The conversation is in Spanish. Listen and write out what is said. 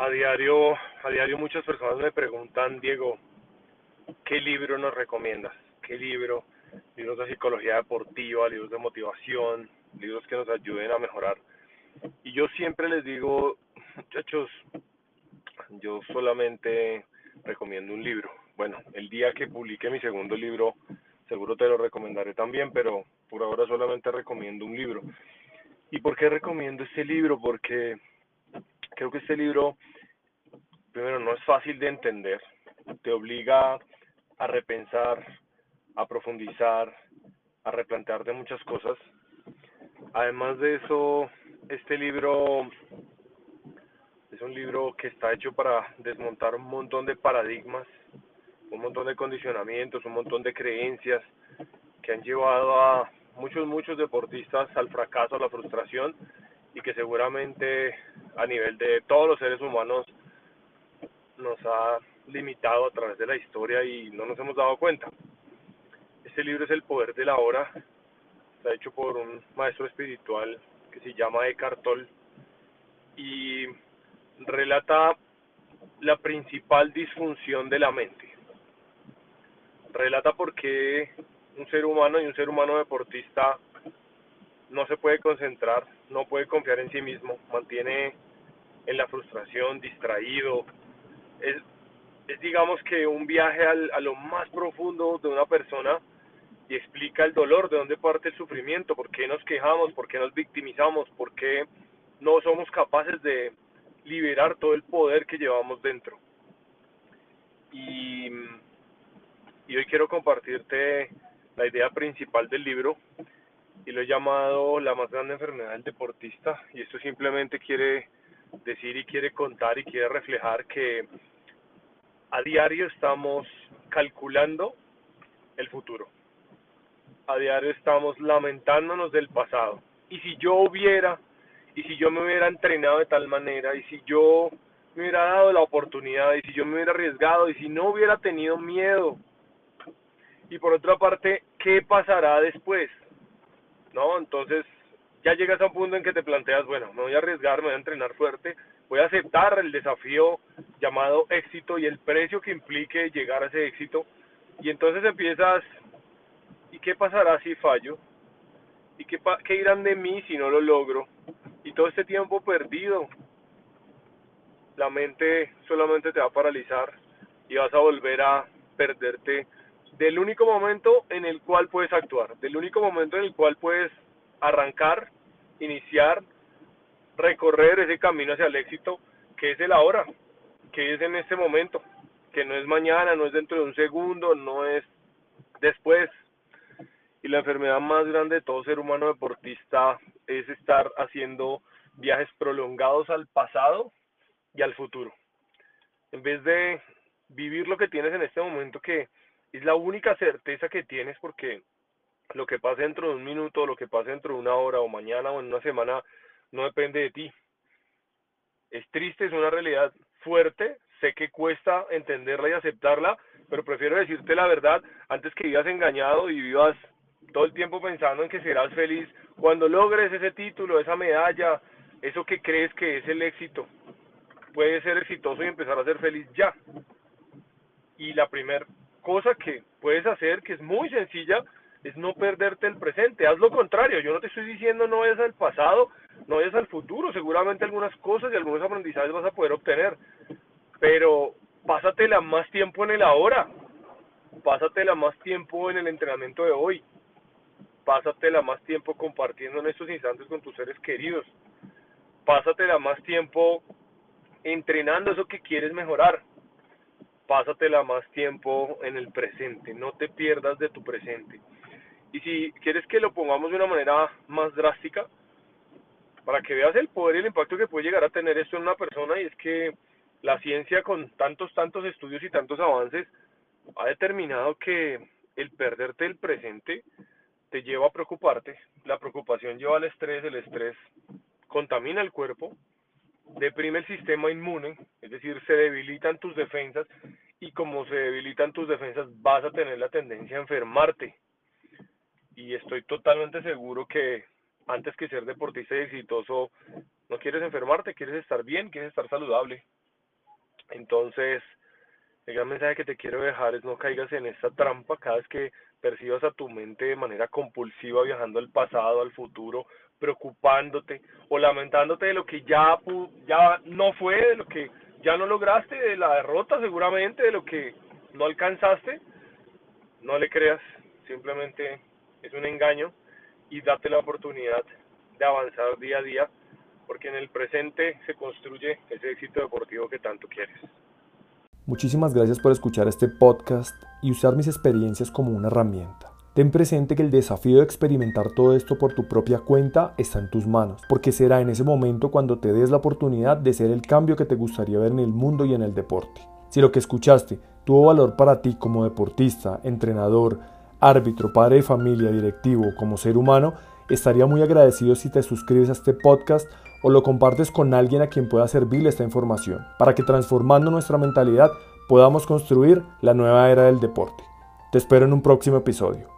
A diario, a diario muchas personas me preguntan, Diego, ¿qué libro nos recomiendas? ¿Qué libro? Libros de psicología deportiva, libros de motivación, libros que nos ayuden a mejorar. Y yo siempre les digo, muchachos, yo solamente recomiendo un libro. Bueno, el día que publique mi segundo libro, seguro te lo recomendaré también, pero por ahora solamente recomiendo un libro. ¿Y por qué recomiendo este libro? Porque creo que este libro, primero, no es fácil de entender, te obliga a repensar, a profundizar, a replantearte muchas cosas. Además de eso, este libro es un libro que está hecho para desmontar un montón de paradigmas, un montón de condicionamientos, un montón de creencias que han llevado a muchos, muchos deportistas al fracaso, a la frustración y que seguramente a nivel de todos los seres humanos nos ha limitado a través de la historia y no nos hemos dado cuenta. Este libro es El Poder de la Hora, está hecho por un maestro espiritual que se llama Eckhart Tolle y relata la principal disfunción de la mente. Relata por qué un ser humano y un ser humano deportista no se puede concentrar, no puede confiar en sí mismo, mantiene en la frustración, distraído. Es, es digamos que un viaje al, a lo más profundo de una persona y explica el dolor, de dónde parte el sufrimiento, por qué nos quejamos, por qué nos victimizamos, por qué no somos capaces de liberar todo el poder que llevamos dentro. Y, y hoy quiero compartirte la idea principal del libro y lo he llamado la más grande enfermedad del deportista y esto simplemente quiere decir y quiere contar y quiere reflejar que a diario estamos calculando el futuro. A diario estamos lamentándonos del pasado. Y si yo hubiera, y si yo me hubiera entrenado de tal manera, y si yo me hubiera dado la oportunidad, y si yo me hubiera arriesgado, y si no hubiera tenido miedo, y por otra parte, ¿qué pasará después? ¿No? Entonces, ya llegas a un punto en que te planteas, bueno, me voy a arriesgar, me voy a entrenar fuerte, voy a aceptar el desafío llamado éxito y el precio que implique llegar a ese éxito, y entonces empiezas, ¿y qué pasará si fallo? ¿Y qué, qué irán de mí si no lo logro? Y todo este tiempo perdido, la mente solamente te va a paralizar y vas a volver a perderte del único momento en el cual puedes actuar, del único momento en el cual puedes arrancar, iniciar, recorrer ese camino hacia el éxito, que es el ahora, que es en este momento, que no es mañana, no es dentro de un segundo, no es después. Y la enfermedad más grande de todo ser humano deportista es estar haciendo viajes prolongados al pasado y al futuro. En vez de vivir lo que tienes en este momento que es la única certeza que tienes porque lo que pase dentro de un minuto, lo que pase dentro de una hora o mañana o en una semana no depende de ti. Es triste, es una realidad fuerte, sé que cuesta entenderla y aceptarla, pero prefiero decirte la verdad antes que vivas engañado y vivas todo el tiempo pensando en que serás feliz cuando logres ese título, esa medalla, eso que crees que es el éxito. Puedes ser exitoso y empezar a ser feliz ya. Y la primera cosa que puedes hacer, que es muy sencilla, es no perderte el presente. Haz lo contrario. Yo no te estoy diciendo no vayas al pasado, no vayas al futuro. Seguramente algunas cosas y algunos aprendizajes vas a poder obtener. Pero pásatela más tiempo en el ahora. Pásatela más tiempo en el entrenamiento de hoy. Pásatela más tiempo compartiendo en estos instantes con tus seres queridos. Pásatela más tiempo entrenando eso que quieres mejorar pásatela más tiempo en el presente, no te pierdas de tu presente. Y si quieres que lo pongamos de una manera más drástica, para que veas el poder y el impacto que puede llegar a tener esto en una persona, y es que la ciencia con tantos, tantos estudios y tantos avances ha determinado que el perderte el presente te lleva a preocuparte, la preocupación lleva al estrés, el estrés contamina el cuerpo, deprime el sistema inmune, es decir, se debilitan tus defensas y como se debilitan tus defensas vas a tener la tendencia a enfermarte. Y estoy totalmente seguro que antes que ser deportista y exitoso, no quieres enfermarte, quieres estar bien, quieres estar saludable. Entonces, el gran mensaje que te quiero dejar es no caigas en esta trampa cada vez que percibas a tu mente de manera compulsiva viajando al pasado, al futuro, preocupándote o lamentándote de lo que ya, ya no fue, de lo que ya no lograste, de la derrota seguramente, de lo que no alcanzaste, no le creas, simplemente es un engaño y date la oportunidad de avanzar día a día, porque en el presente se construye ese éxito deportivo que tanto quieres. Muchísimas gracias por escuchar este podcast y usar mis experiencias como una herramienta. Ten presente que el desafío de experimentar todo esto por tu propia cuenta está en tus manos, porque será en ese momento cuando te des la oportunidad de ser el cambio que te gustaría ver en el mundo y en el deporte. Si lo que escuchaste tuvo valor para ti como deportista, entrenador, árbitro, padre de familia, directivo, como ser humano, estaría muy agradecido si te suscribes a este podcast o lo compartes con alguien a quien pueda servirle esta información, para que transformando nuestra mentalidad podamos construir la nueva era del deporte. Te espero en un próximo episodio.